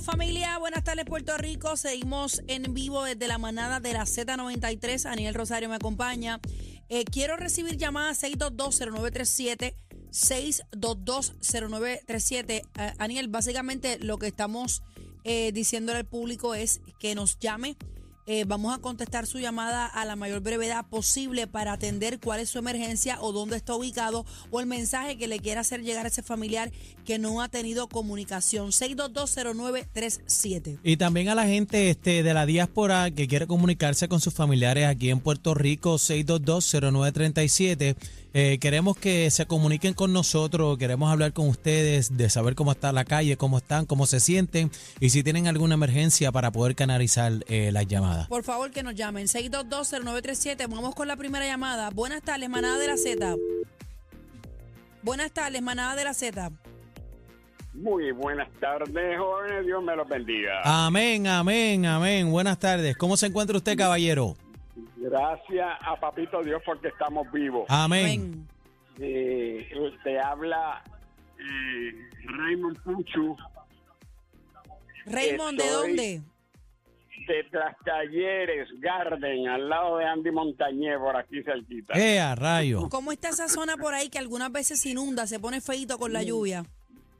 Familia, buenas tardes Puerto Rico, seguimos en vivo desde la manada de la Z93, Aniel Rosario me acompaña. Eh, quiero recibir llamadas 6220937, 6220937. Eh, Aniel, básicamente lo que estamos eh, diciéndole al público es que nos llame eh, vamos a contestar su llamada a la mayor brevedad posible para atender cuál es su emergencia o dónde está ubicado o el mensaje que le quiera hacer llegar a ese familiar que no ha tenido comunicación. 6220937. Y también a la gente este, de la diáspora que quiere comunicarse con sus familiares aquí en Puerto Rico, 6220937. Eh, queremos que se comuniquen con nosotros, queremos hablar con ustedes, de saber cómo está la calle, cómo están, cómo se sienten y si tienen alguna emergencia para poder canalizar eh, las llamadas. Por favor, que nos llamen. 6220937. Vamos con la primera llamada. Buenas tardes, manada de la Z. Buenas tardes, manada de la Z. Muy buenas tardes, jóvenes. Dios me los bendiga. Amén, amén, amén. Buenas tardes. ¿Cómo se encuentra usted, caballero? Gracias a Papito Dios porque estamos vivos. Amén. Ven. Eh, te habla eh, Raymond Puchu Raymond, ¿de dónde? De Tras Talleres Garden, al lado de Andy Montañé, por aquí cerquita. ¡Eh, a rayo! ¿Cómo está esa zona por ahí que algunas veces se inunda, se pone feito con la lluvia?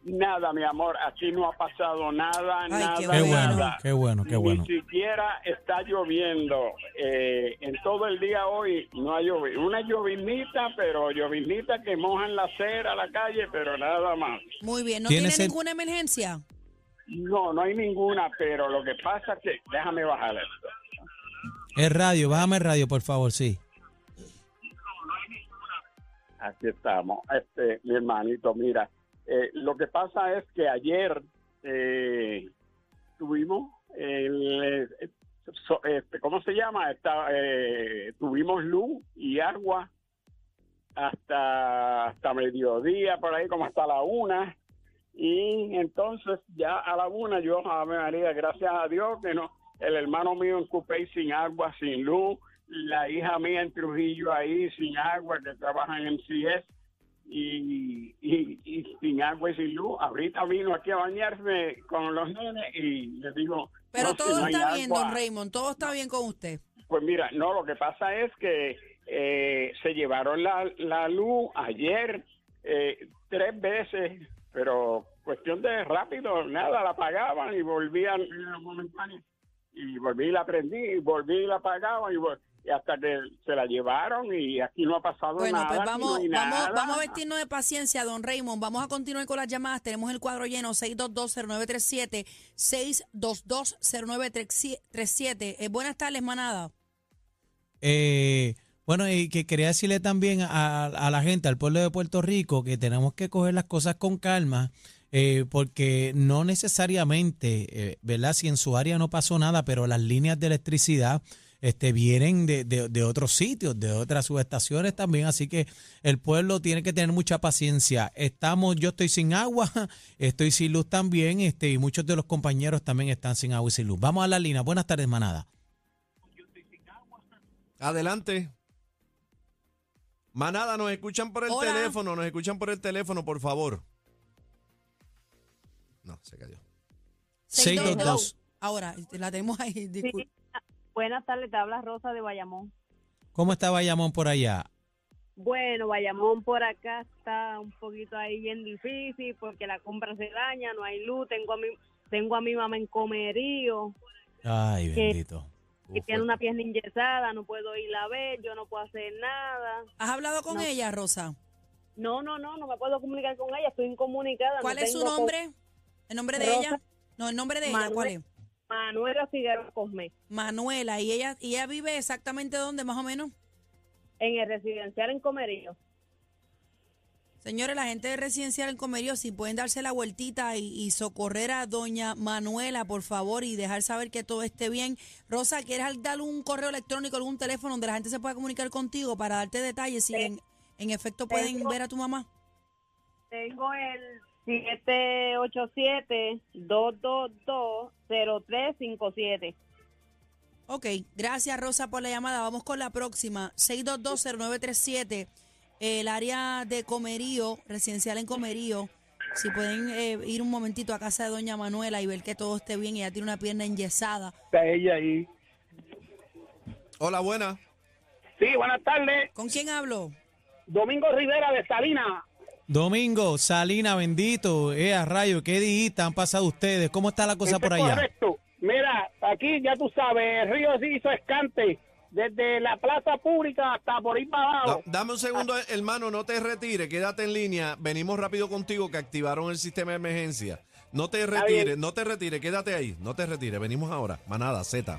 Nada, mi amor, aquí no ha pasado nada, Ay, nada, qué bueno. nada. qué bueno, qué bueno. Ni siquiera está lloviendo. Eh, en todo el día hoy no ha llovido. Una llovinita, pero llovinita que mojan la acera, la calle, pero nada más. Muy bien, ¿no ¿Tiene ninguna emergencia? No, no hay ninguna, pero lo que pasa es que, déjame bajar esto. El radio, bájame el radio, por favor, sí. Aquí estamos. Este, mi hermanito, mira, eh, lo que pasa es que ayer eh, tuvimos el, so- este, ¿cómo se llama? Eh, tuvimos luz y agua hasta hasta mediodía, por ahí como hasta la una. Y entonces ya a la una yo, Ave María, gracias a Dios que no, el hermano mío en Cupey sin agua, sin luz, la hija mía en Trujillo ahí sin agua, que trabaja en MCS, y, y, y sin agua y sin luz. Ahorita vino aquí a bañarse con los nenes y le digo... Pero "No, si todo no está bien, agua". don Raymond, todo está bien con usted. Pues mira, no, lo que pasa es que eh, se llevaron la, la luz ayer eh, tres veces, pero cuestión de rápido, nada, la apagaban y volvían y volví y la prendí y volví y la apagaban y, hasta que se la llevaron y aquí no ha pasado Bueno, nada. pues aquí vamos, no vamos, nada. vamos a vestirnos de paciencia, don Raymond. Vamos a continuar con las llamadas. Tenemos el cuadro lleno, 6220937, 6220937. Eh, buenas tardes, manada. Eh, bueno, y que quería decirle también a, a la gente, al pueblo de Puerto Rico, que tenemos que coger las cosas con calma, eh, porque no necesariamente, eh, ¿verdad? Si en su área no pasó nada, pero las líneas de electricidad este, vienen de, de, de otros sitios, de otras subestaciones también, así que el pueblo tiene que tener mucha paciencia. Estamos, yo estoy sin agua, estoy sin luz también, este, y muchos de los compañeros también están sin agua y sin luz. Vamos a la línea. Buenas tardes, manada. Adelante. Manada, nos escuchan por el Hola. teléfono, nos escuchan por el teléfono, por favor. No, se cayó. 622. Ahora, la tenemos ahí. Sí. Buenas tardes, te habla Rosa de Bayamón. ¿Cómo está Bayamón por allá? Bueno, Bayamón por acá está un poquito ahí bien difícil porque la compra se daña, no hay luz, tengo a mi, tengo a mi mamá en comerío Ay, bendito. Y Uf, tiene una pierna inyesada, no puedo ir a ver, yo no puedo hacer nada. ¿Has hablado con No. ella, Rosa? No, no, no, no me puedo comunicar con ella, estoy incomunicada. no ¿Cuál es su nombre? ¿El nombre de Rosa ella? No, el nombre de ella. ¿cuál es? Manuela Figueroa Cosme, Manuela. ¿Y ella, y ella vive exactamente dónde, más o menos? en el residencial en comerío. Señores, la gente de Residencial en Comerío, si pueden darse la vueltita y, y socorrer a doña Manuela, por favor, y dejar saber que todo esté bien. Rosa, ¿quieres dar un correo electrónico, algún teléfono donde la gente se pueda comunicar contigo para darte detalles si en, en efecto pueden tengo- ver a tu mamá? Tengo el 787-222-0357. Ok, gracias Rosa por la llamada. Vamos con la próxima. 6220937, el área de Comerío, residencial en Comerío. Si pueden eh, ir un momentito a casa de doña Manuela y ver que todo esté bien, ella tiene una pierna enyesada. Está ella ahí. Hola, buena. Sí, buenas tardes. ¿Con quién hablo? Domingo Rivera de Salinas. Domingo, Salina, bendito, eh, a rayo, ¿qué días han pasado ustedes? ¿Cómo está la cosa por es allá? Correcto. Mira, aquí ya tú sabes, el río se hizo escante. Desde la plaza pública hasta por ahí para Da- abajo. dame un segundo, hermano, no te retires, quédate en línea. Venimos rápido contigo que activaron el sistema de emergencia. No te retires, no te retires, quédate ahí, no te retires. Venimos ahora. Manada, Z.